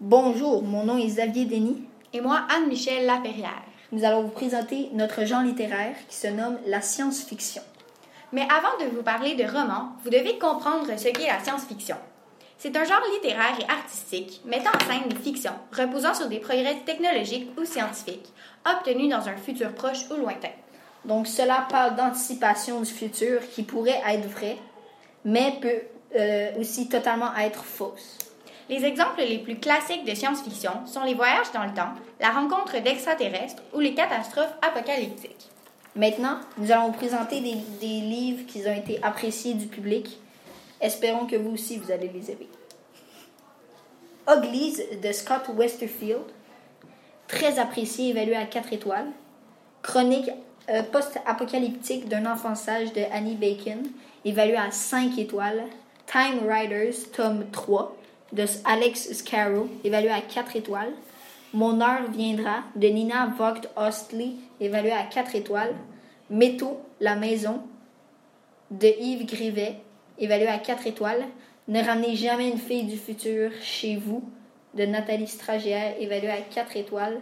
Bonjour, mon nom est Xavier Denis. Et moi, Anne-Michel Laperrière. Nous allons vous présenter notre genre littéraire qui se nomme la science-fiction. Mais avant de vous parler de romans, vous devez comprendre ce qu'est la science-fiction. C'est un genre littéraire et artistique mettant en scène une fiction reposant sur des progrès technologiques ou scientifiques obtenus dans un futur proche ou lointain. Donc cela parle d'anticipation du futur qui pourrait être vrai, mais peut euh, aussi totalement être fausse. Les exemples les plus classiques de science-fiction sont les voyages dans le temps, la rencontre d'extraterrestres ou les catastrophes apocalyptiques. Maintenant, nous allons vous présenter des, livres qui ont été appréciés du public. Espérons que vous aussi, vous allez les aimer. Uglies de Scott Westerfield, très apprécié, évalué à 4 étoiles. Chronique euh, post-apocalyptique d'un enfant sage de Annie Bacon, évalué à 5 étoiles. Time Riders, tome 3, de Alex Scarrow, évalué à 4 étoiles. Mon heure viendra, de Nina Vogt Ostley, évalué à 4 étoiles. Métaux, la maison, de Yves Grivet, évalué à 4 étoiles. Ne ramenez jamais une fille du futur chez vous, de Nathalie Stragière, évalué à 4 étoiles.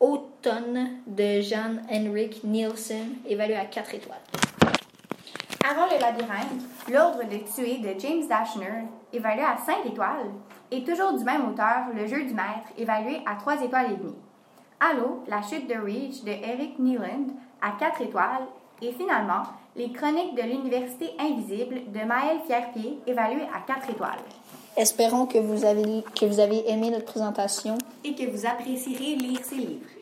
Automne de Jean-Henrik Nielsen, évalué à 4 étoiles. Avant le labyrinthe, L'ordre de tuer de James Dashner, évalué à 5 étoiles, et toujours du même auteur, Le jeu du maître, évalué à 3 étoiles et demie. Allô, La chute de Reach de Eric Neeland, à 4 étoiles, et finalement, Les chroniques de l'université invisible de Maël Fierpied, évalué à 4 étoiles. Espérons que vous avez, que vous avez aimé notre présentation. Et que vous apprécierez lire ces livres.